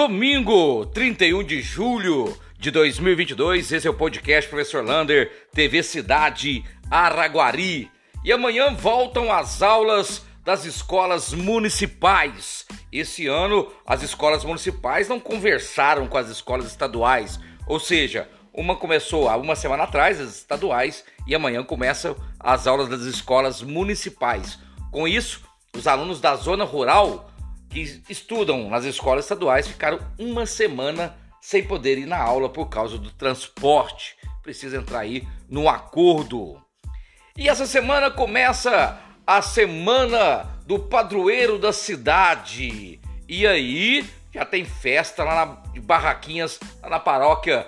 Domingo, 31 de julho de 2022, esse é o podcast Professor Lander, TV Cidade Araguari. E amanhã voltam as aulas das escolas municipais. Esse ano, as escolas municipais não conversaram com as escolas estaduais, ou seja, uma começou há uma semana atrás, as estaduais, e amanhã começam as aulas das escolas municipais. Com isso, os alunos da zona rural que estudam nas escolas estaduais ficaram uma semana sem poder ir na aula por causa do transporte. Precisa entrar aí no acordo. E essa semana começa a semana do padroeiro da cidade. E aí já tem festa lá na, de barraquinhas lá na paróquia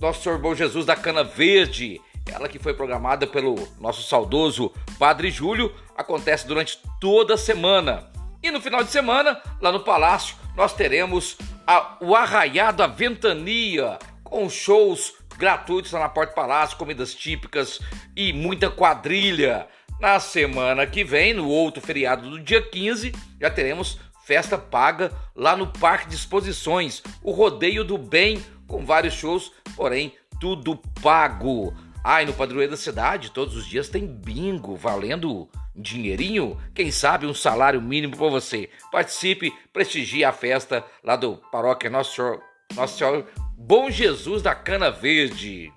Nosso Senhor Bom Jesus da Cana Verde. Ela que foi programada pelo nosso saudoso Padre Júlio, acontece durante toda a semana. E no final de semana, lá no Palácio, nós teremos a, o Arraiado da Ventania, com shows gratuitos lá na Porta do Palácio, comidas típicas e muita quadrilha. Na semana que vem, no outro feriado do dia 15, já teremos festa paga lá no Parque de Exposições, o Rodeio do Bem, com vários shows, porém tudo pago. Ah, e no Padroeiro da Cidade, todos os dias tem bingo valendo dinheirinho, quem sabe um salário mínimo para você. Participe, prestigie a festa lá do Paróquia Nosso Senhor, Nosso Senhor Bom Jesus da Cana Verde.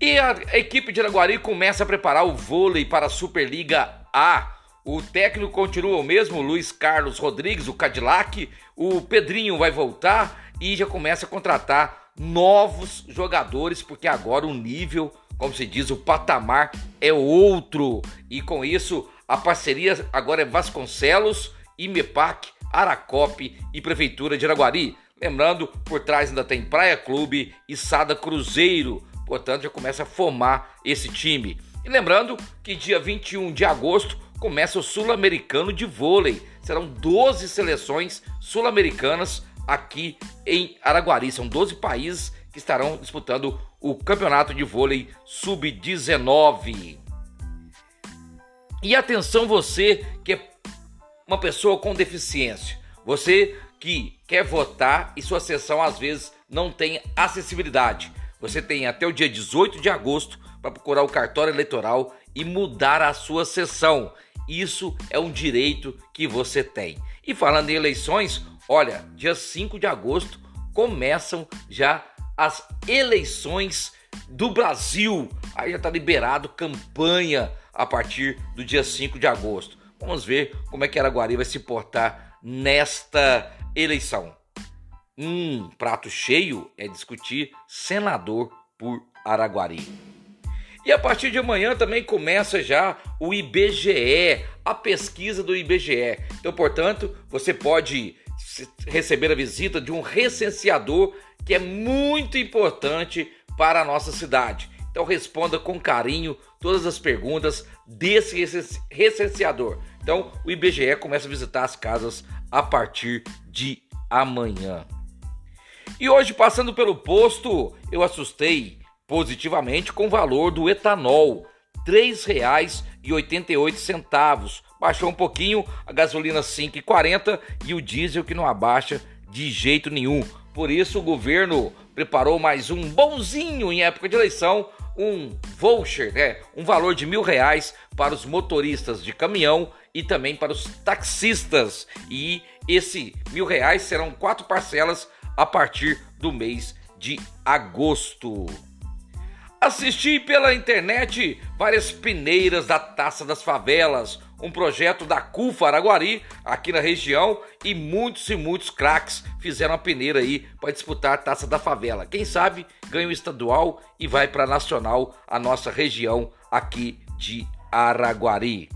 E a equipe de Araguari começa a preparar o vôlei para a Superliga A. O técnico continua o mesmo, Luiz Carlos Rodrigues, o Cadillac. O Pedrinho vai voltar e já começa a contratar novos jogadores, porque agora o nível como se diz, o patamar é outro. E com isso, a parceria agora é Vasconcelos, IMEPAC, Aracope e Prefeitura de Araguari. Lembrando, por trás ainda tem Praia Clube e Sada Cruzeiro. Portanto, já começa a formar esse time. E lembrando que dia 21 de agosto começa o Sul-Americano de Vôlei. Serão 12 seleções sul-americanas aqui em Araguari. São 12 países que estarão disputando o Campeonato de Vôlei Sub-19. E atenção você que é uma pessoa com deficiência, você que quer votar e sua sessão às vezes não tem acessibilidade. Você tem até o dia 18 de agosto para procurar o cartório eleitoral e mudar a sua sessão. Isso é um direito que você tem. E falando em eleições, olha, dia 5 de agosto começam já as eleições do Brasil. Aí já está liberado campanha a partir do dia 5 de agosto. Vamos ver como é que Araguari vai se portar nesta eleição. Um prato cheio é discutir senador por Araguari. E a partir de amanhã também começa já o IBGE, a pesquisa do IBGE. Então, portanto, você pode receber a visita de um recenseador que é muito importante para a nossa cidade. Então responda com carinho todas as perguntas desse recenseador. Então o IBGE começa a visitar as casas a partir de amanhã. E hoje, passando pelo posto, eu assustei positivamente com o valor do etanol, R$ 3,88. Baixou um pouquinho, a gasolina 5,40 e o diesel que não abaixa de jeito nenhum. Por isso, o governo preparou mais um bonzinho em época de eleição, um voucher, né? um valor de mil reais para os motoristas de caminhão e também para os taxistas. E esse mil reais serão quatro parcelas a partir do mês de agosto. Assisti pela internet várias peneiras da Taça das Favelas, um projeto da CUFA Araguari, aqui na região, e muitos e muitos craques fizeram a peneira aí para disputar a Taça da Favela. Quem sabe ganha o estadual e vai para nacional, a nossa região aqui de Araguari.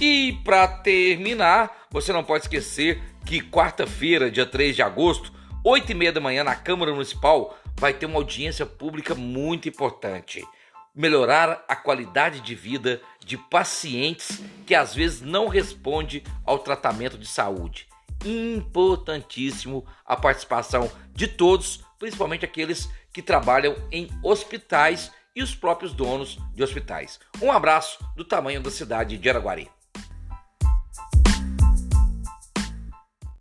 E para terminar, você não pode esquecer que quarta-feira, dia 3 de agosto, 8 e meia da manhã, na Câmara Municipal, vai ter uma audiência pública muito importante. Melhorar a qualidade de vida de pacientes que às vezes não respondem ao tratamento de saúde. Importantíssimo a participação de todos, principalmente aqueles que trabalham em hospitais e os próprios donos de hospitais. Um abraço do tamanho da cidade de Araguari.